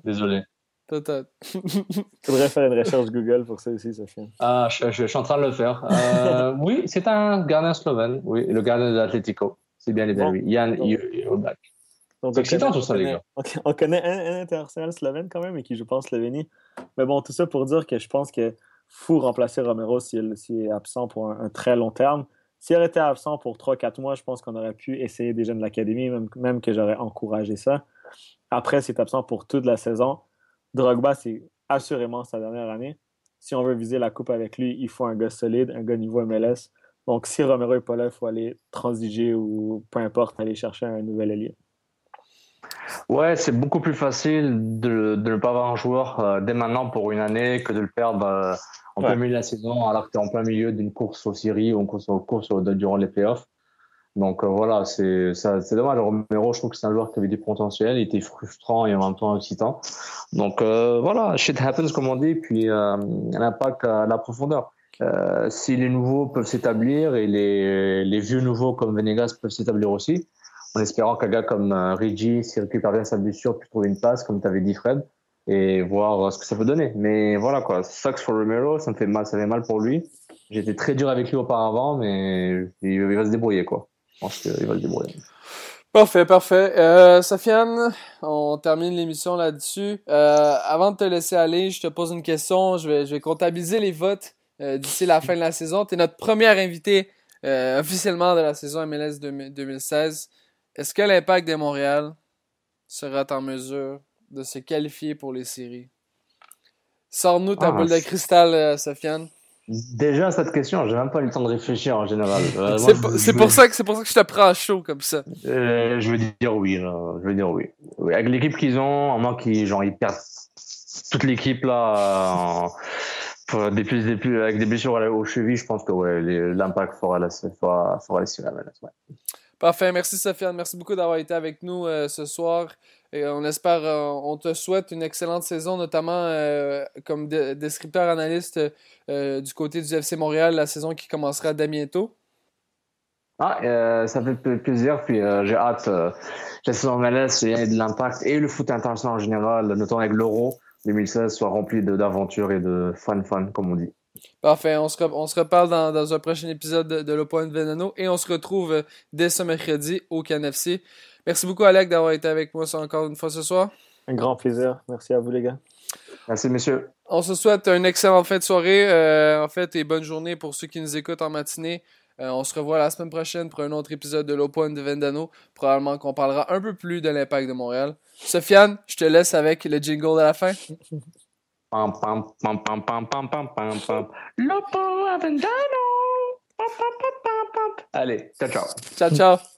Désolé. peut-être. Faudrait faire une recherche Google pour ça aussi, Sophie. Ah, je, je- je suis en train de le faire. Euh, oui, c'est un gardien slovène. Oui, le gardien de l'Atlético. C'est bien, bien Bon. lui. Yann Oblak. Donc, C'est excitant, tout ça, on les connaît- gars. On, on connaît un, un international slovène quand même et qui joue pas en Slovénie. Mais bon, tout ça pour dire que je pense que faut remplacer Romero s'il est absent pour un, un très long terme. S'il été absent pour 3-4 mois, je pense qu'on aurait pu essayer des jeunes de l'académie, même, même que j'aurais encouragé ça. Après, s'il est absent pour toute la saison, Drogba, c'est assurément sa dernière année. Si on veut viser la coupe avec lui, il faut un gars solide, un gars niveau MLS. Donc, si Romero n'est pas là, il faut aller transiger ou peu importe, aller chercher un nouvel allié. Ouais, c'est beaucoup plus facile de, de ne pas avoir un joueur euh, dès maintenant pour une année que de le perdre euh, en Ouais. plein milieu de la saison alors que tu es en plein milieu d'une course aux séries ou une course, aux courses durant les playoffs. Donc euh, voilà, c'est ça- c'est dommage. Romero, je trouve que c'est un joueur qui avait du potentiel, il était frustrant et en même temps excitant. Donc euh, voilà, shit happens comme on dit, puis euh, l'impact à la profondeur. Euh, si les nouveaux peuvent s'établir et les, les vieux nouveaux comme Venegas peuvent s'établir aussi, en espérant qu'un gars comme euh, Rigi, s'il récupère bien sa blessure, puisse trouver une passe, comme tu avais dit Fred, et voir euh, ce que ça peut donner. Mais voilà quoi, sucks for Romero, ça me fait mal, ça fait mal pour lui. J'étais très dur avec lui auparavant, mais il va se débrouiller quoi. Je pense qu'il va se débrouiller. Parfait, parfait. Euh, Sofiane, on termine l'émission là-dessus. Euh, avant de te laisser aller, je te pose une question. Je vais, je vais comptabiliser les votes euh, d'ici la fin de la saison. Tu es notre première invité euh, officiellement de la saison MLS 2000 2016. Est-ce que l'impact de Montréal sera en mesure de se qualifier pour les séries? Sors-nous ta Ah, boule de cristal, euh, Sofiane. Déjà cette question, j'ai même pas eu le temps de réfléchir en général. Euh, C'est pour, je- ça que c'est pour ça que je te prends à chaud comme ça. Euh, je veux dire oui, là. je veux dire oui. Oui, Avec l'équipe qu'ils ont, à moins qu'ils genre ils perdent toute l'équipe là, plus, des plus, avec des blessures aux chevilles, je pense que ouais, l'impact fera la fera, fera MLS, ouais. Parfait, merci Sofiane, merci beaucoup d'avoir été avec nous euh, ce soir. Et on espère, euh, on te souhaite une excellente saison, notamment euh, comme de- descripteur analyste euh, du côté du FC Montréal, la saison qui commencera bientôt. Ah, euh, ça fait pl- plaisir, puis euh, j'ai hâte. Euh, la saison MLS et de l'impact et le foot international en général, notamment avec l'Euro 2016, soit rempli d'aventures et de fun fun, comme on dit. Parfait, on se, re- on se reparle dans, dans un prochain épisode de, de Le Point de Veneno et on se retrouve euh, dès ce mercredi au CanFC. Merci beaucoup, Alec, d'avoir été avec moi encore une fois ce soir. Un grand plaisir. Merci à vous, les gars. Merci, messieurs. On se souhaite un excellent fin de soirée, euh, en fait, et bonne journée pour ceux qui nous écoutent en matinée. Euh, on se revoit la semaine prochaine pour un autre épisode de l'Open de Vendano. Probablement qu'on parlera un peu plus de l'impact de Montréal. Sofiane, je te laisse avec le jingle de la fin. pam, pam, pam, pam, pam, pam, pam, pam. Vendano! Allez, ciao, ciao. Ciao, ciao.